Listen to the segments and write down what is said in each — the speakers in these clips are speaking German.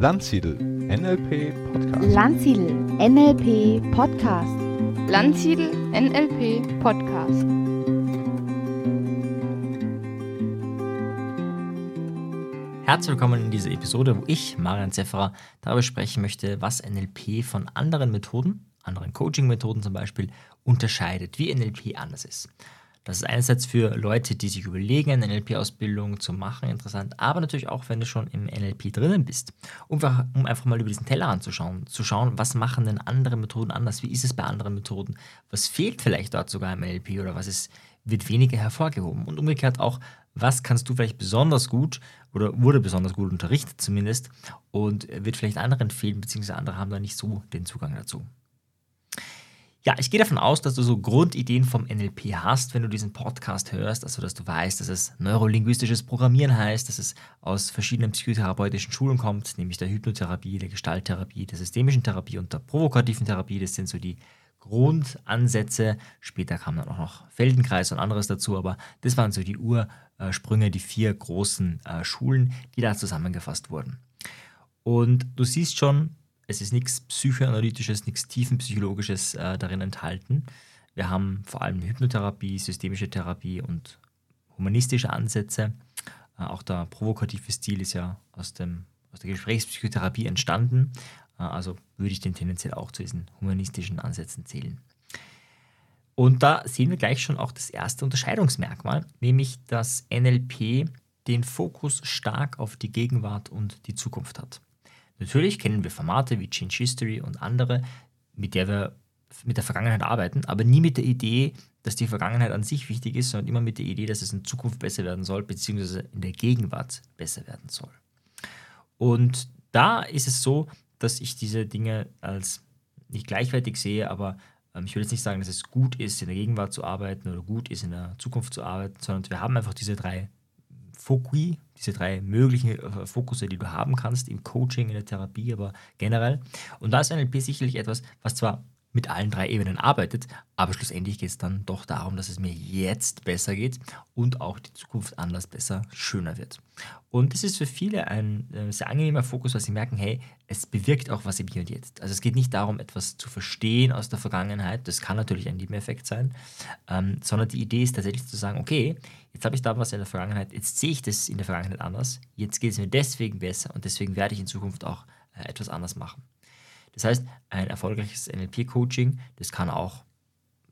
Landsiedel NLP Podcast. Landsiedel NLP Podcast. Landsiedel NLP Podcast. Herzlich willkommen in dieser Episode, wo ich, Marian Zefferer, darüber sprechen möchte, was NLP von anderen Methoden, anderen Coaching-Methoden zum Beispiel, unterscheidet, wie NLP anders ist. Das ist einerseits für Leute, die sich überlegen, eine NLP-Ausbildung zu machen, interessant, aber natürlich auch, wenn du schon im NLP drinnen bist, um, um einfach mal über diesen Teller anzuschauen, zu schauen, was machen denn andere Methoden anders, wie ist es bei anderen Methoden, was fehlt vielleicht dort sogar im NLP oder was ist, wird weniger hervorgehoben? Und umgekehrt auch, was kannst du vielleicht besonders gut oder wurde besonders gut unterrichtet zumindest und wird vielleicht anderen fehlen, beziehungsweise andere haben da nicht so den Zugang dazu. Ja, ich gehe davon aus, dass du so Grundideen vom NLP hast, wenn du diesen Podcast hörst, also dass du weißt, dass es neurolinguistisches Programmieren heißt, dass es aus verschiedenen psychotherapeutischen Schulen kommt, nämlich der Hypnotherapie, der Gestalttherapie, der systemischen Therapie und der provokativen Therapie. Das sind so die Grundansätze. Später kam dann auch noch Feldenkreis und anderes dazu, aber das waren so die Ursprünge, die vier großen äh, Schulen, die da zusammengefasst wurden. Und du siehst schon, es ist nichts Psychoanalytisches, nichts Tiefenpsychologisches äh, darin enthalten. Wir haben vor allem Hypnotherapie, systemische Therapie und humanistische Ansätze. Äh, auch der provokative Stil ist ja aus, dem, aus der Gesprächspsychotherapie entstanden. Äh, also würde ich den tendenziell auch zu diesen humanistischen Ansätzen zählen. Und da sehen wir gleich schon auch das erste Unterscheidungsmerkmal, nämlich dass NLP den Fokus stark auf die Gegenwart und die Zukunft hat. Natürlich kennen wir Formate wie Change History und andere, mit der wir mit der Vergangenheit arbeiten, aber nie mit der Idee, dass die Vergangenheit an sich wichtig ist, sondern immer mit der Idee, dass es in Zukunft besser werden soll, beziehungsweise in der Gegenwart besser werden soll. Und da ist es so, dass ich diese Dinge als nicht gleichwertig sehe, aber ähm, ich will jetzt nicht sagen, dass es gut ist, in der Gegenwart zu arbeiten oder gut ist, in der Zukunft zu arbeiten, sondern wir haben einfach diese drei Fokui, diese drei möglichen äh, Fokusse, die du haben kannst im Coaching, in der Therapie, aber generell. Und da ist NLP sicherlich etwas, was zwar mit allen drei Ebenen arbeitet, aber schlussendlich geht es dann doch darum, dass es mir jetzt besser geht und auch die Zukunft anders besser, schöner wird. Und das ist für viele ein äh, sehr angenehmer Fokus, weil sie merken, hey, es bewirkt auch was im Hier und Jetzt. Also es geht nicht darum, etwas zu verstehen aus der Vergangenheit, das kann natürlich ein Nebeneffekt sein, ähm, sondern die Idee ist tatsächlich zu sagen, okay, jetzt habe ich da was in der Vergangenheit, jetzt sehe ich das in der Vergangenheit anders, jetzt geht es mir deswegen besser und deswegen werde ich in Zukunft auch äh, etwas anders machen. Das heißt, ein erfolgreiches NLP-Coaching, das kann auch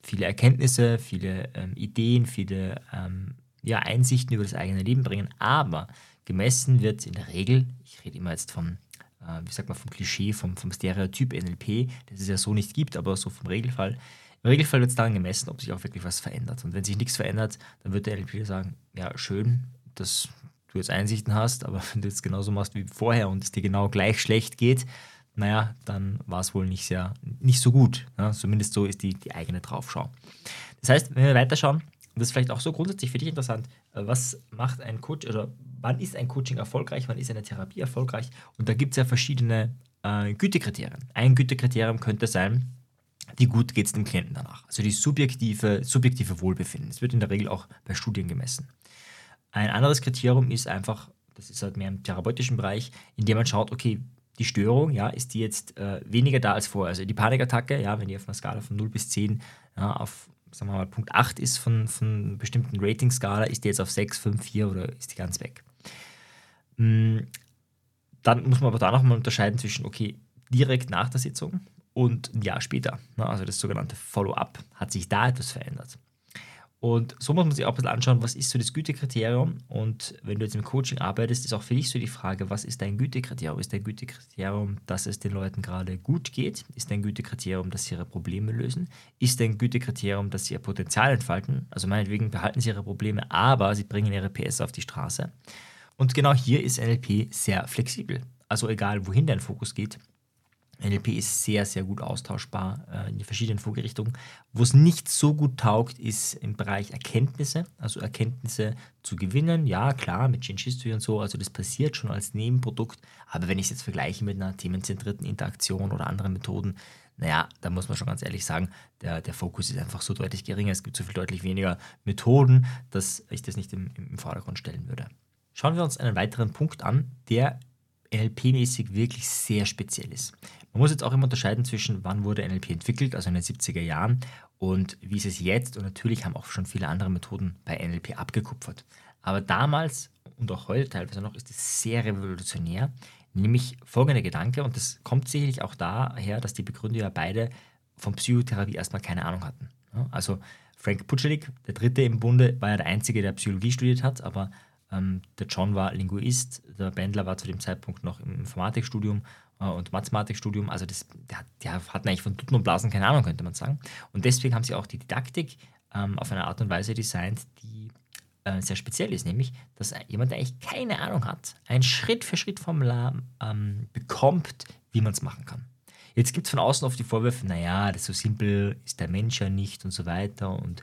viele Erkenntnisse, viele ähm, Ideen, viele ähm, ja, Einsichten über das eigene Leben bringen, aber gemessen wird in der Regel, ich rede immer jetzt vom, äh, wie sagt man, vom Klischee, vom, vom Stereotyp NLP, das es ja so nicht gibt, aber so vom Regelfall. Im Regelfall wird es daran gemessen, ob sich auch wirklich was verändert. Und wenn sich nichts verändert, dann wird der NLP sagen, ja, schön, dass du jetzt Einsichten hast, aber wenn du jetzt genauso machst wie vorher und es dir genau gleich schlecht geht, naja, dann war es wohl nicht, sehr, nicht so gut. Ja? Zumindest so ist die, die eigene Draufschau. Das heißt, wenn wir weiterschauen, das ist vielleicht auch so grundsätzlich für dich interessant, äh, was macht ein Coach oder wann ist ein Coaching erfolgreich, wann ist eine Therapie erfolgreich? Und da gibt es ja verschiedene äh, Gütekriterien. Ein Gütekriterium könnte sein, wie gut geht es dem Klienten danach. Also die subjektive, subjektive Wohlbefinden. Das wird in der Regel auch bei Studien gemessen. Ein anderes Kriterium ist einfach, das ist halt mehr im therapeutischen Bereich, in dem man schaut, okay, die Störung, ja, ist die jetzt äh, weniger da als vorher. Also die Panikattacke, ja, wenn die auf einer Skala von 0 bis 10 ja, auf, sagen wir mal, Punkt 8 ist von, von bestimmten Rating-Skala, ist die jetzt auf 6, 5, 4 oder ist die ganz weg. Mhm. Dann muss man aber da nochmal unterscheiden zwischen, okay, direkt nach der Sitzung und ein Jahr später. Ne, also das sogenannte Follow-up. Hat sich da etwas verändert? Und so muss man sich auch ein bisschen anschauen, was ist so das Gütekriterium. Und wenn du jetzt im Coaching arbeitest, ist auch für dich so die Frage, was ist dein Gütekriterium? Ist dein Gütekriterium, dass es den Leuten gerade gut geht? Ist dein Gütekriterium, dass sie ihre Probleme lösen? Ist dein Gütekriterium, dass sie ihr Potenzial entfalten? Also meinetwegen behalten sie ihre Probleme, aber sie bringen ihre PS auf die Straße. Und genau hier ist NLP sehr flexibel. Also egal, wohin dein Fokus geht, NLP ist sehr, sehr gut austauschbar äh, in die verschiedenen Vorgerichtungen. Wo es nicht so gut taugt, ist im Bereich Erkenntnisse, also Erkenntnisse zu gewinnen. Ja, klar, mit History und so, also das passiert schon als Nebenprodukt. Aber wenn ich es jetzt vergleiche mit einer themenzentrierten Interaktion oder anderen Methoden, naja, da muss man schon ganz ehrlich sagen, der, der Fokus ist einfach so deutlich geringer. Es gibt so viel deutlich weniger Methoden, dass ich das nicht im, im Vordergrund stellen würde. Schauen wir uns einen weiteren Punkt an, der NLP-mäßig wirklich sehr speziell ist. Man muss jetzt auch immer unterscheiden zwischen, wann wurde NLP entwickelt, also in den 70er Jahren, und wie ist es jetzt. Und natürlich haben auch schon viele andere Methoden bei NLP abgekupfert. Aber damals und auch heute teilweise noch ist es sehr revolutionär, nämlich folgender Gedanke, und das kommt sicherlich auch daher, dass die Begründer ja beide von Psychotherapie erstmal keine Ahnung hatten. Also Frank Putschelik, der dritte im Bunde, war ja der Einzige, der Psychologie studiert hat, aber ähm, der John war Linguist, der Bendler war zu dem Zeitpunkt noch im Informatikstudium äh, und Mathematikstudium. Also das, der, der hatten eigentlich von Tuten und Blasen keine Ahnung, könnte man sagen. Und deswegen haben sie auch die Didaktik ähm, auf eine Art und Weise designt, die äh, sehr speziell ist, nämlich, dass jemand, der eigentlich keine Ahnung hat, ein Schritt-für-Schritt-Formular ähm, bekommt, wie man es machen kann. Jetzt gibt es von außen oft die Vorwürfe, naja, das so simpel ist der Mensch ja nicht und so weiter und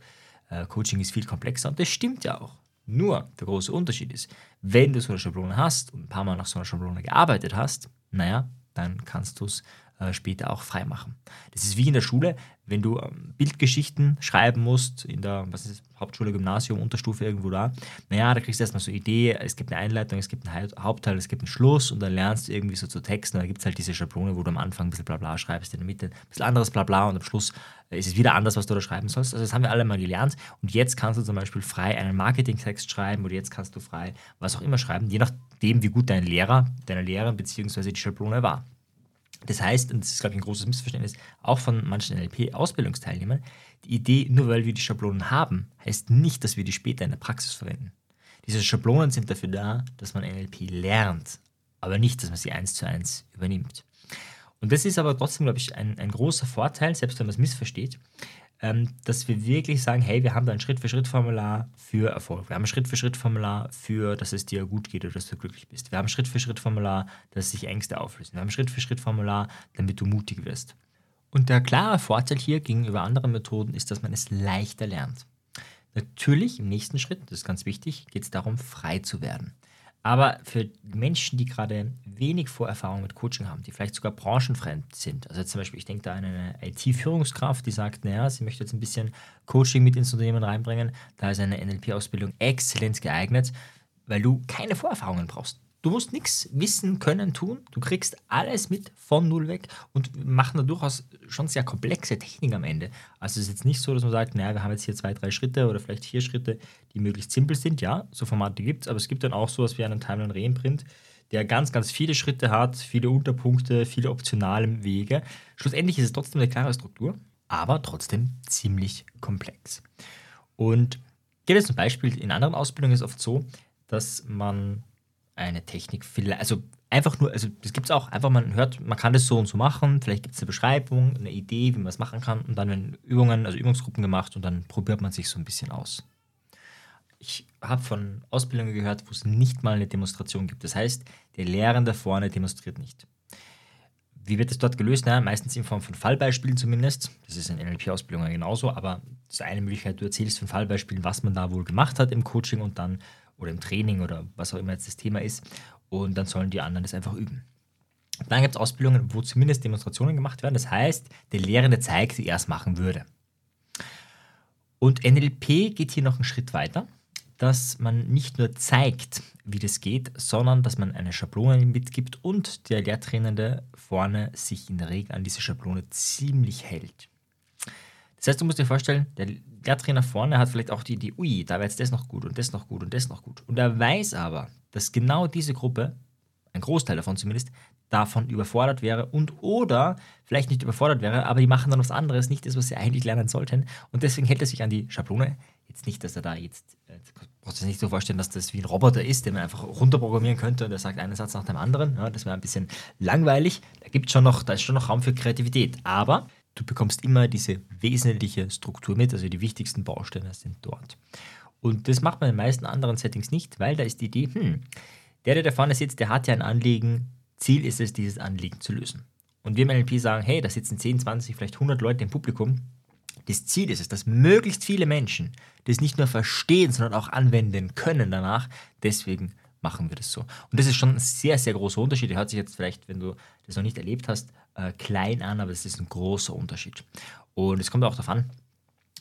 äh, Coaching ist viel komplexer und das stimmt ja auch. Nur der große Unterschied ist, wenn du so eine Schablone hast und ein paar Mal nach so einer Schablone gearbeitet hast, naja, dann kannst du es später auch frei machen. Das ist wie in der Schule, wenn du ähm, Bildgeschichten schreiben musst, in der was ist, Hauptschule, Gymnasium, Unterstufe irgendwo da, naja, da kriegst du erstmal so eine Idee, es gibt eine Einleitung, es gibt einen Hauptteil, es gibt einen Schluss und dann lernst du irgendwie so zu texten. Da gibt es halt diese Schablone, wo du am Anfang ein bisschen Blabla schreibst, in der Mitte ein bisschen anderes Blabla und am Schluss ist es wieder anders, was du da schreiben sollst. Also das haben wir alle mal gelernt und jetzt kannst du zum Beispiel frei einen Marketingtext schreiben oder jetzt kannst du frei was auch immer schreiben, je nachdem, wie gut dein Lehrer, deine Lehrerin bzw. die Schablone war. Das heißt, und das ist, glaube ich, ein großes Missverständnis, auch von manchen NLP-Ausbildungsteilnehmern, die Idee, nur weil wir die Schablonen haben, heißt nicht, dass wir die später in der Praxis verwenden. Diese Schablonen sind dafür da, dass man NLP lernt, aber nicht, dass man sie eins zu eins übernimmt. Und das ist aber trotzdem, glaube ich, ein, ein großer Vorteil, selbst wenn man es missversteht, ähm, dass wir wirklich sagen, hey, wir haben da ein Schritt-für-Schritt-Formular für Erfolg. Wir haben ein Schritt-für-Schritt-Formular für, dass es dir gut geht oder dass du glücklich bist. Wir haben ein Schritt-für-Schritt-Formular, dass sich Ängste auflösen. Wir haben ein Schritt-für-Schritt-Formular, damit du mutig wirst. Und der klare Vorteil hier gegenüber anderen Methoden ist, dass man es leichter lernt. Natürlich im nächsten Schritt, das ist ganz wichtig, geht es darum, frei zu werden. Aber für Menschen, die gerade wenig Vorerfahrung mit Coaching haben, die vielleicht sogar branchenfremd sind, also zum Beispiel, ich denke da an eine IT-Führungskraft, die sagt, naja, sie möchte jetzt ein bisschen Coaching mit ins Unternehmen reinbringen, da ist eine NLP-Ausbildung exzellent geeignet, weil du keine Vorerfahrungen brauchst. Du musst nichts wissen, können, tun. Du kriegst alles mit von null weg und machen da durchaus schon sehr komplexe Techniken am Ende. Also es ist jetzt nicht so, dass man sagt, naja, wir haben jetzt hier zwei, drei Schritte oder vielleicht vier Schritte, die möglichst simpel sind. Ja, so Formate gibt es, aber es gibt dann auch sowas wie einen Timeline Reimprint, der ganz, ganz viele Schritte hat, viele Unterpunkte, viele optionale Wege. Schlussendlich ist es trotzdem eine klare Struktur, aber trotzdem ziemlich komplex. Und geht es zum Beispiel in anderen Ausbildungen ist es oft so, dass man eine Technik, vielleicht, also einfach nur, also das gibt es auch, einfach man hört, man kann das so und so machen, vielleicht gibt es eine Beschreibung, eine Idee, wie man es machen kann und dann werden Übungen, also Übungsgruppen gemacht und dann probiert man sich so ein bisschen aus. Ich habe von Ausbildungen gehört, wo es nicht mal eine Demonstration gibt. Das heißt, der Lehrende vorne demonstriert nicht. Wie wird das dort gelöst? Na, meistens in Form von Fallbeispielen zumindest. Das ist in NLP-Ausbildungen genauso, aber das ist eine Möglichkeit, du erzählst von Fallbeispielen, was man da wohl gemacht hat im Coaching und dann oder im Training oder was auch immer jetzt das Thema ist. Und dann sollen die anderen das einfach üben. Dann gibt es Ausbildungen, wo zumindest Demonstrationen gemacht werden. Das heißt, der Lehrende zeigt, wie er es machen würde. Und NLP geht hier noch einen Schritt weiter, dass man nicht nur zeigt, wie das geht, sondern dass man eine Schablone mitgibt und der Lehrtrainende vorne sich in der Regel an diese Schablone ziemlich hält. Das heißt, du musst dir vorstellen, der Lehrtrainer vorne hat vielleicht auch die Idee, ui, da wäre jetzt das noch gut und das noch gut und das noch gut. Und er weiß aber, dass genau diese Gruppe, ein Großteil davon zumindest, davon überfordert wäre und oder vielleicht nicht überfordert wäre, aber die machen dann was anderes, nicht das, was sie eigentlich lernen sollten. Und deswegen hält er sich an die Schablone. Jetzt nicht, dass er da jetzt, äh, brauchst du dir nicht so vorstellen, dass das wie ein Roboter ist, den man einfach runterprogrammieren könnte und der sagt einen Satz nach dem anderen. Ja, das wäre ein bisschen langweilig. Da gibt schon noch, da ist schon noch Raum für Kreativität. Aber du bekommst immer diese wesentliche Struktur mit, also die wichtigsten Bausteine sind dort. Und das macht man in den meisten anderen Settings nicht, weil da ist die Idee, hm, der, der da vorne sitzt, der hat ja ein Anliegen, Ziel ist es, dieses Anliegen zu lösen. Und wir im NLP sagen, hey, da sitzen 10, 20, vielleicht 100 Leute im Publikum. Das Ziel ist es, dass möglichst viele Menschen das nicht nur verstehen, sondern auch anwenden können danach. Deswegen machen wir das so. Und das ist schon ein sehr, sehr großer Unterschied. Der hört sich jetzt vielleicht, wenn du das noch nicht erlebt hast, äh, klein an, aber es ist ein großer Unterschied. Und es kommt auch an,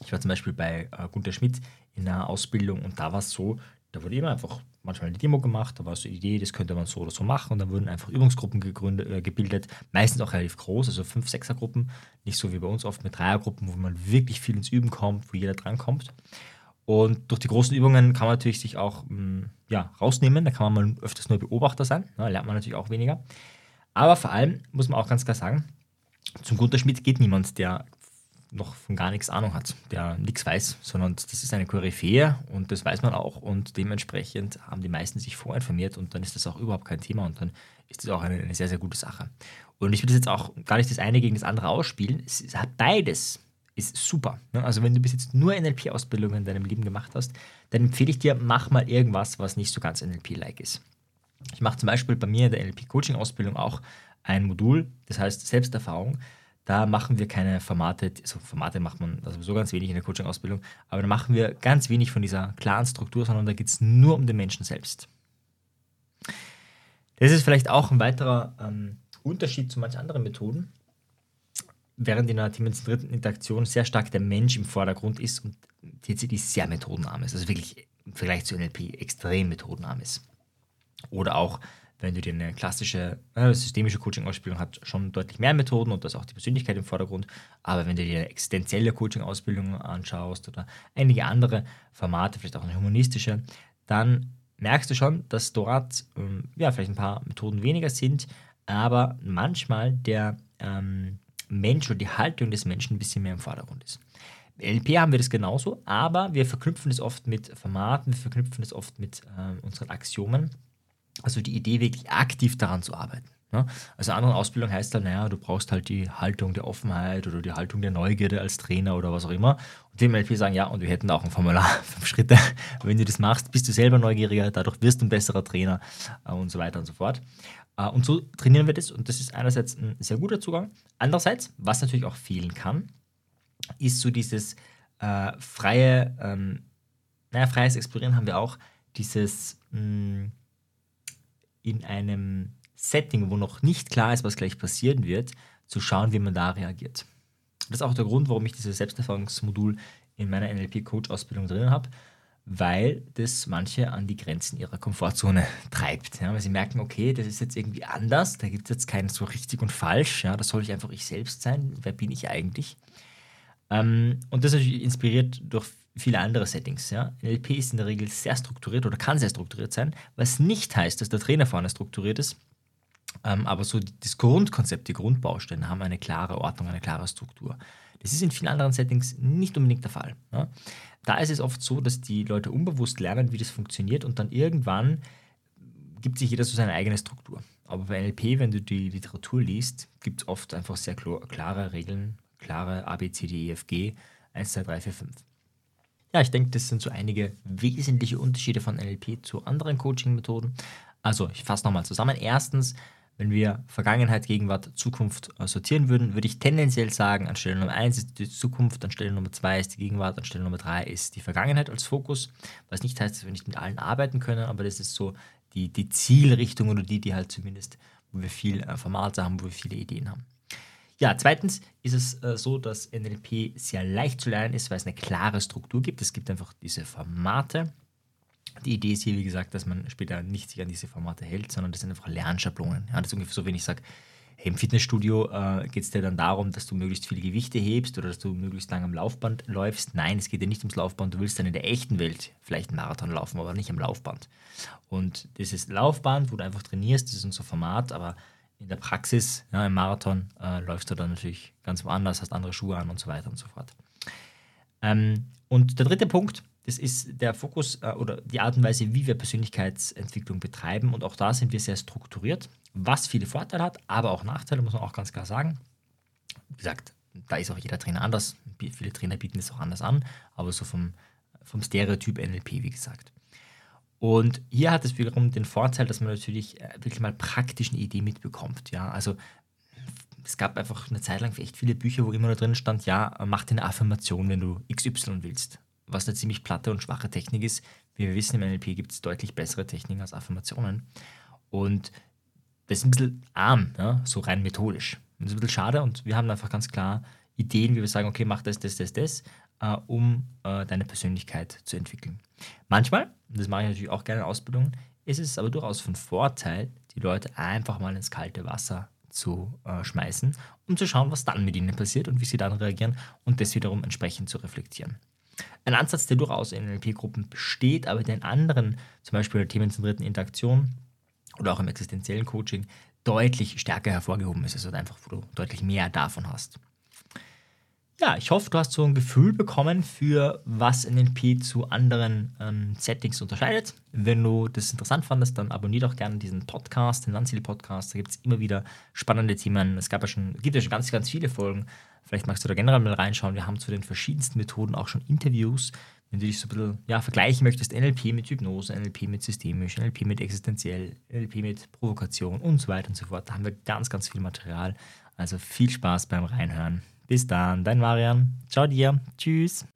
ich war zum Beispiel bei äh, Gunter Schmidt in einer Ausbildung und da war es so, da wurde immer einfach manchmal eine Demo gemacht, da war so die Idee, das könnte man so oder so machen und dann wurden einfach Übungsgruppen gegründet, äh, gebildet, meistens auch relativ groß, also fünf, sechser Gruppen, nicht so wie bei uns oft mit Dreiergruppen, wo man wirklich viel ins Üben kommt, wo jeder drankommt. Und durch die großen Übungen kann man natürlich sich auch mh, mm, ja, rausnehmen, da kann man mal öfters nur Beobachter sein, da lernt man natürlich auch weniger. Aber vor allem muss man auch ganz klar sagen, zum Gunter Schmidt geht niemand, der noch von gar nichts Ahnung hat, der nichts weiß, sondern das ist eine Koryphäe und das weiß man auch und dementsprechend haben die meisten sich vorinformiert und dann ist das auch überhaupt kein Thema und dann ist das auch eine, eine sehr, sehr gute Sache. Und ich will das jetzt auch gar nicht das eine gegen das andere ausspielen, es, hat beides, ist super. Ne? Also wenn du bis jetzt nur NLP-Ausbildungen in deinem Leben gemacht hast, dann empfehle ich dir, mach mal irgendwas, was nicht so ganz NLP-like ist. Ich mache zum Beispiel bei mir in der NLP-Coaching-Ausbildung auch ein Modul, das heißt Selbsterfahrung. Da machen wir keine Formate, also Formate macht man sowieso ganz wenig in der Coaching-Ausbildung, aber da machen wir ganz wenig von dieser klaren Struktur, sondern da geht es nur um den Menschen selbst. Das ist vielleicht auch ein weiterer ähm, Unterschied zu manchen anderen Methoden, während in einer teamzentrierten Interaktion sehr stark der Mensch im Vordergrund ist und TCD sehr methodenarm ist, also wirklich im Vergleich zu NLP extrem methodenarm ist. Oder auch wenn du dir eine klassische äh, systemische Coaching-Ausbildung hat schon deutlich mehr Methoden und da ist auch die Persönlichkeit im Vordergrund. Aber wenn du dir eine existenzielle Coaching-Ausbildung anschaust oder einige andere Formate, vielleicht auch eine humanistische, dann merkst du schon, dass dort ähm, ja, vielleicht ein paar Methoden weniger sind, aber manchmal der ähm, Mensch oder die Haltung des Menschen ein bisschen mehr im Vordergrund ist. LP haben wir das genauso, aber wir verknüpfen es oft mit Formaten, wir verknüpfen es oft mit äh, unseren Axiomen also die Idee, wirklich aktiv daran zu arbeiten. Ne? Also andere Ausbildung heißt dann, naja, du brauchst halt die Haltung der Offenheit oder die Haltung der Neugierde als Trainer oder was auch immer. Und dem LP sagen, ja, und wir hätten auch ein Formular, fünf Schritte. Wenn du das machst, bist du selber neugieriger, dadurch wirst du ein besserer Trainer äh, und so weiter und so fort. Äh, und so trainieren wir das und das ist einerseits ein sehr guter Zugang. Andererseits, was natürlich auch fehlen kann, ist so dieses äh, freie, ähm, naja, freies Explorieren haben wir auch, dieses mh, hm, in einem Setting, wo noch nicht klar ist, was gleich passieren wird, zu schauen, wie man da reagiert. Das ist auch der Grund, warum ich dieses Selbsterfahrungsmodul in meiner NLP-Coach-Ausbildung drin habe, weil das manche an die Grenzen ihrer Komfortzone treibt. Ja, weil sie merken, okay, das ist jetzt irgendwie anders, da gibt es jetzt kein so richtig und falsch, ja, da soll ich einfach ich selbst sein, wer bin ich eigentlich? Ähm, und das ist natürlich inspiriert durch viele andere Settings. Ja. NLP ist in der Regel sehr strukturiert oder kann sehr strukturiert sein, was nicht heißt, dass der Trainer vorne strukturiert ist. Ähm, aber so das Grundkonzept, die Grundbausteine haben eine klare Ordnung, eine klare Struktur. Das ist in vielen anderen Settings nicht unbedingt der Fall. Ja. Da ist es oft so, dass die Leute unbewusst lernen, wie das funktioniert und dann irgendwann gibt sich jeder so seine eigene Struktur. Aber bei NLP, wenn du die Literatur liest, gibt es oft einfach sehr klare Regeln, klare A, B, C, D, E, F, G, 1, 2, 3, 4, 5. Ja, ich denke, das sind so einige wesentliche Unterschiede von NLP zu anderen Coaching-Methoden. Also, ich fasse nochmal zusammen. Erstens, wenn wir Vergangenheit, Gegenwart, Zukunft äh, sortieren würden, würde ich tendenziell sagen, anstelle Nummer 1 ist die Zukunft, anstelle Nummer 2 ist die Gegenwart, anstelle Nummer 3 ist die Vergangenheit als Fokus. Was nicht heißt, dass wir nicht mit allen arbeiten können, aber das ist so die, die Zielrichtung oder die, die halt zumindest, wo wir viel äh, Formate haben, wo wir viele Ideen haben. Ja, zweitens ist es äh, so, dass NLP sehr leicht zu lernen ist, weil es eine klare Struktur gibt. Es gibt einfach diese Formate. Die Idee ist hier, wie gesagt, dass man später nicht sich an diese Formate hält, sondern das sind einfach Lernschablonen. Ja, das ist ungefähr so, wenn ich sage, hey, im Fitnessstudio äh, geht es dir dann darum, dass du möglichst viele Gewichte hebst oder dass du möglichst lange am Laufband läufst. Nein, es geht dir nicht ums Laufband. Du willst dann in der echten Welt vielleicht einen Marathon laufen, aber nicht am Laufband. Und dieses Laufband, wo du einfach trainierst, das ist unser Format, aber in der Praxis, ja, im Marathon, äh, läufst du dann natürlich ganz woanders, hast andere Schuhe an und so weiter und so fort. Ähm, und der dritte Punkt, das ist der Fokus äh, oder die Art und Weise, wie wir Persönlichkeitsentwicklung betreiben. Und auch da sind wir sehr strukturiert, was viele Vorteile hat, aber auch Nachteile, muss man auch ganz klar sagen. Wie gesagt, da ist auch jeder Trainer anders. Viele Trainer bieten es auch anders an, aber so vom, vom Stereotyp NLP, wie gesagt. Und hier hat es wiederum den Vorteil, dass man natürlich äh, wirklich mal praktisch eine Idee mitbekommt. Ja? Also es gab einfach eine Zeit lang echt viele Bücher, wo immer nur drin stand, ja, mach dir eine Affirmation, wenn du XY willst. Was eine ziemlich platte und schwache Technik ist. Wie wir wissen, im NLP gibt es deutlich bessere Techniken als Affirmationen. Und das ist ein bisschen arm, ja? so rein methodisch. Das ist ein bisschen schade und wir haben einfach ganz klar Ideen, wie wir sagen, okay, mach das, das, das, das, äh, um äh, deine Persönlichkeit zu entwickeln. Manchmal, und das mache ich natürlich auch gerne in Ausbildungen, ist es aber durchaus von Vorteil, die Leute einfach mal ins kalte Wasser zu äh, schmeißen, um zu schauen, was dann mit ihnen passiert und wie sie dann reagieren und das wiederum entsprechend zu reflektieren. Ein Ansatz, der durchaus in NLP-Gruppen besteht, aber der in anderen, zum Beispiel themenzentrierten Interaktion oder auch im existenziellen Coaching, deutlich stärker hervorgehoben ist. Also einfach, wo du deutlich mehr davon hast. Ja, ich hoffe, du hast so ein Gefühl bekommen für was NLP zu anderen ähm, Settings unterscheidet. Wenn du das interessant fandest, dann abonniere doch gerne diesen Podcast, den Lanzil Podcast. Da gibt es immer wieder spannende Themen. Es gab ja schon, gibt ja schon ganz, ganz viele Folgen. Vielleicht magst du da generell mal reinschauen. Wir haben zu den verschiedensten Methoden auch schon Interviews. Wenn du dich so ein bisschen ja, vergleichen möchtest, NLP mit Hypnose, NLP mit systemisch, NLP mit existenziell, NLP mit Provokation und so weiter und so fort. Da haben wir ganz, ganz viel Material. Also viel Spaß beim Reinhören. Bis dann, dein Marian. Ciao dir. Tschüss.